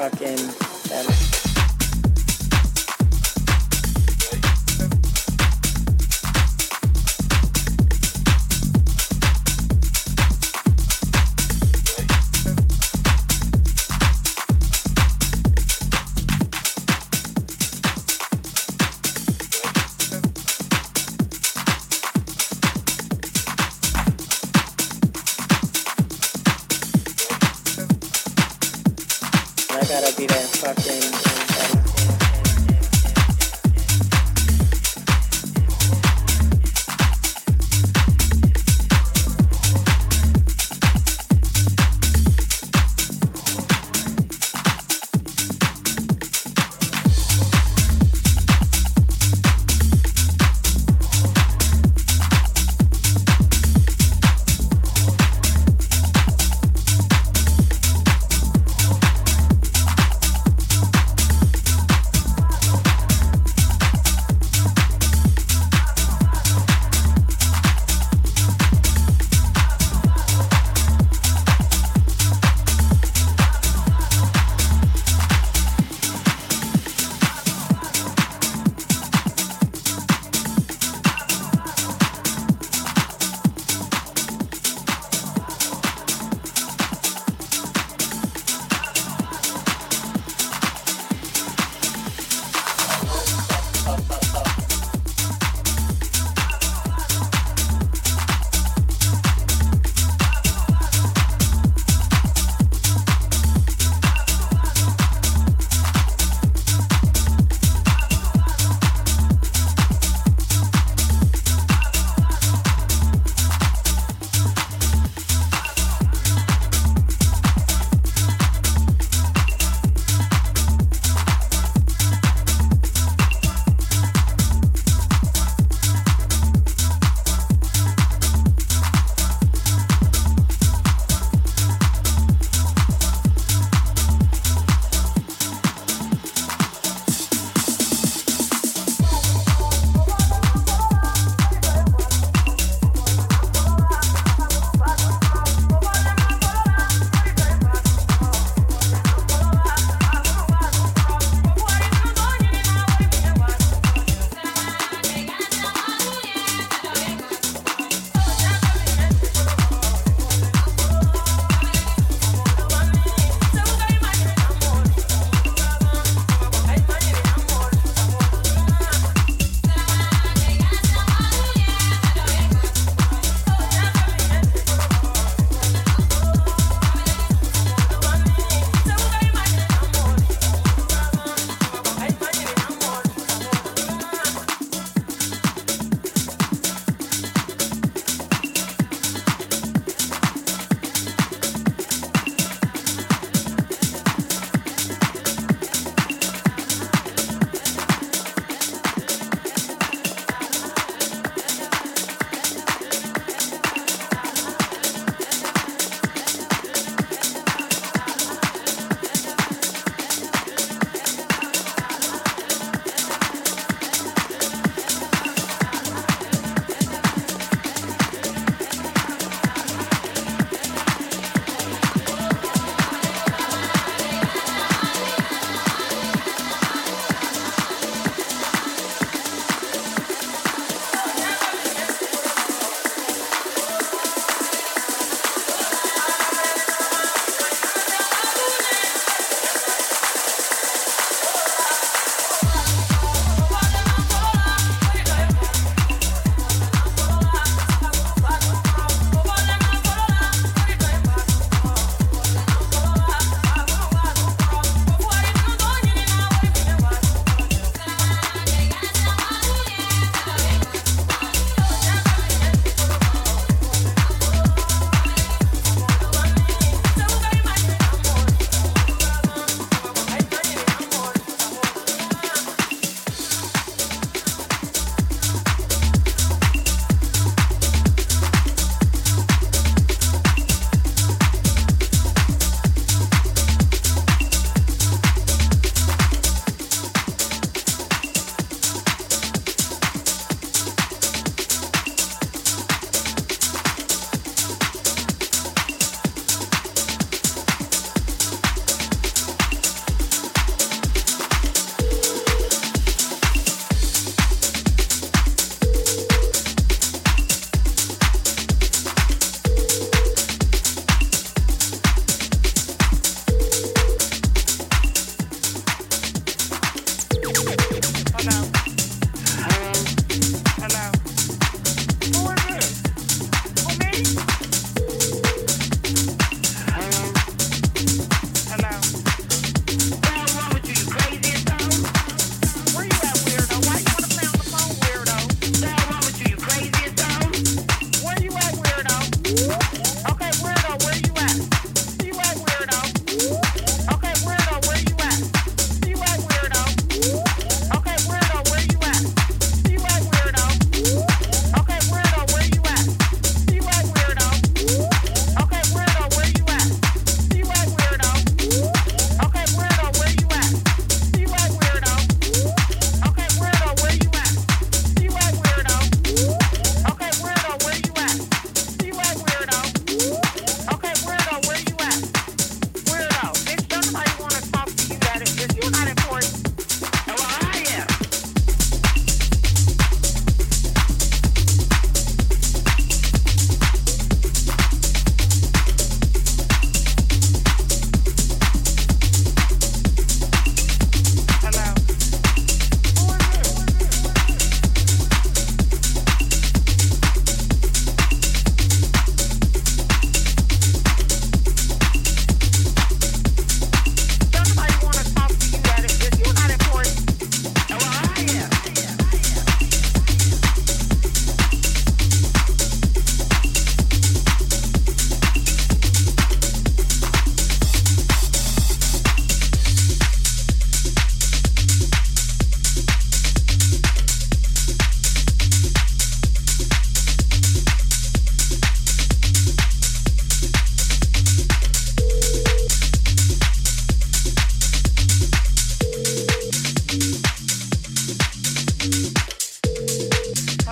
fucking.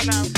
around.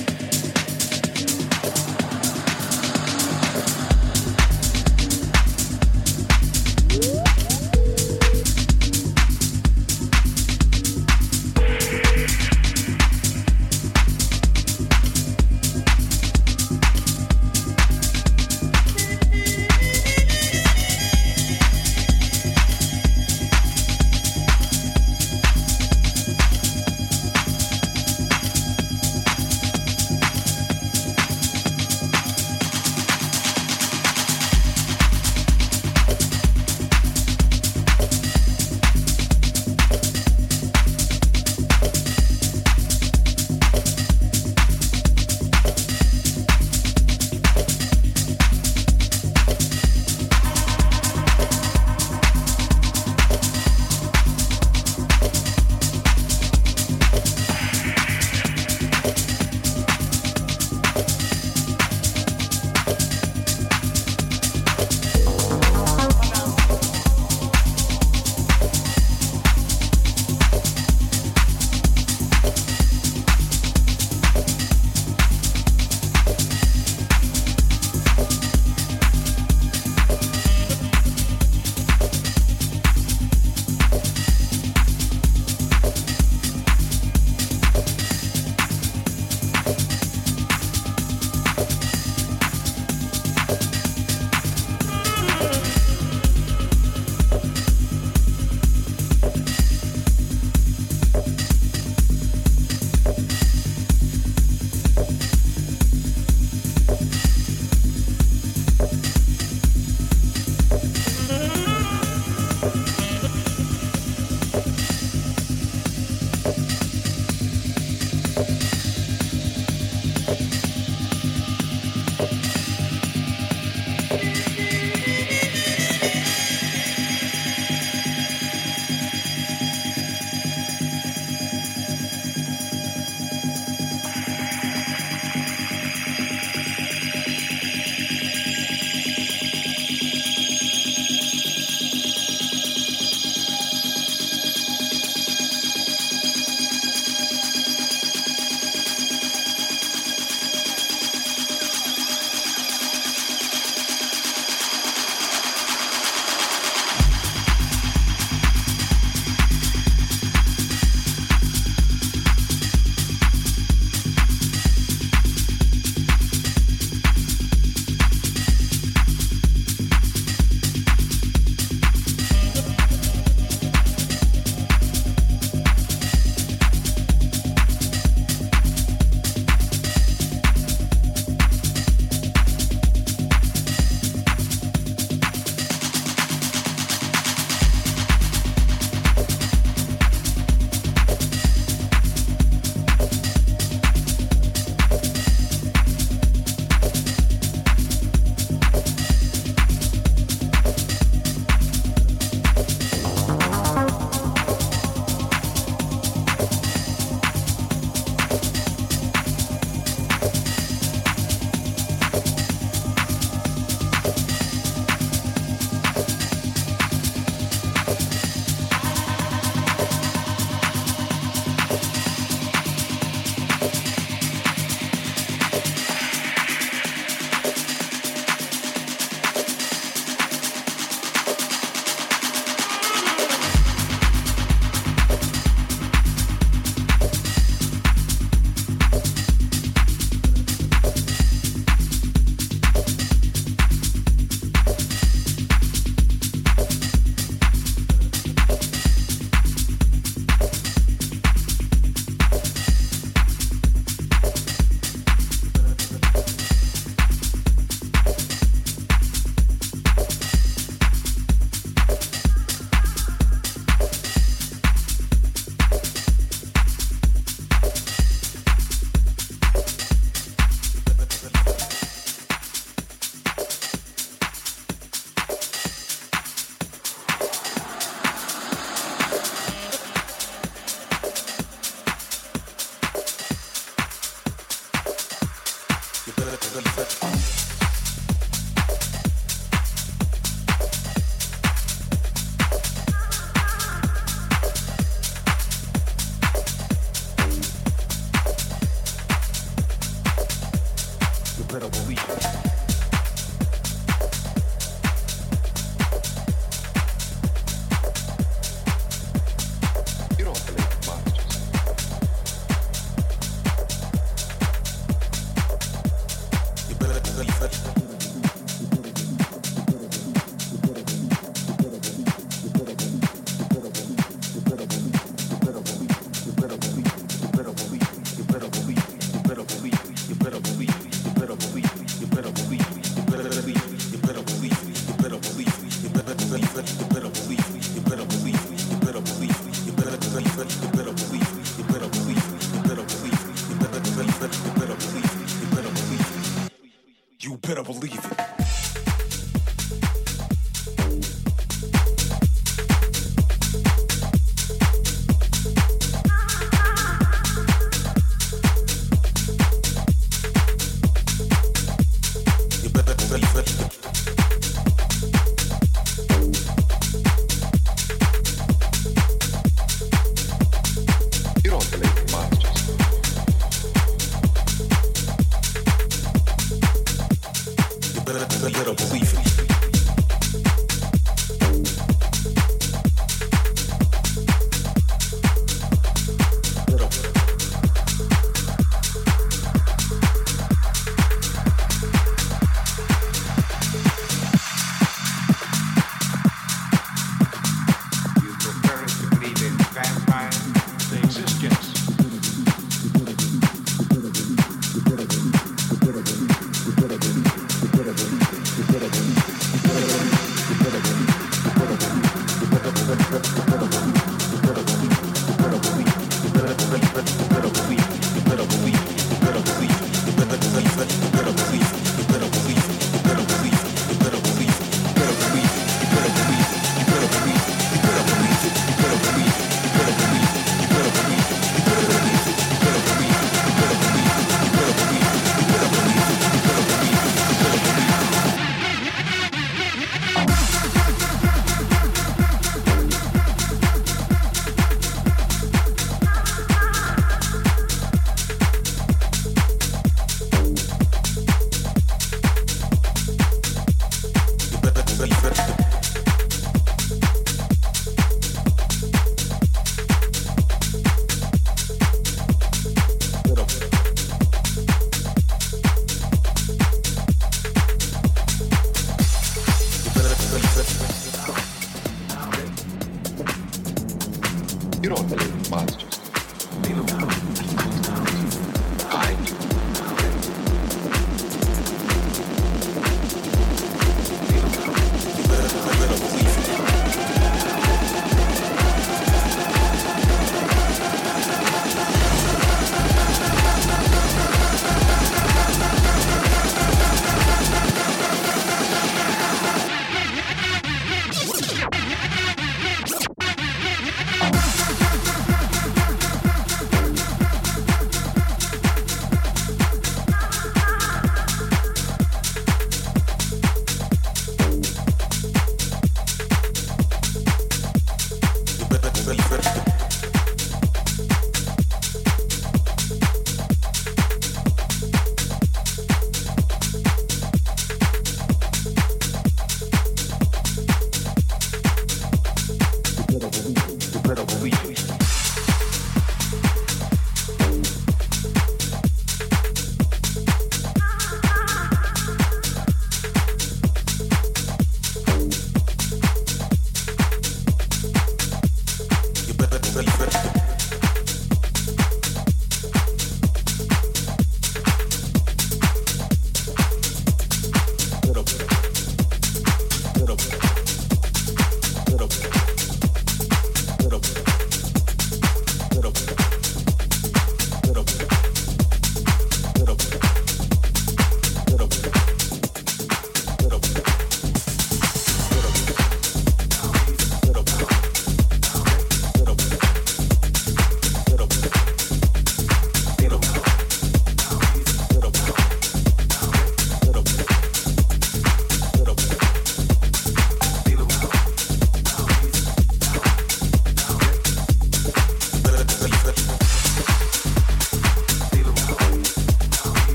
the, the,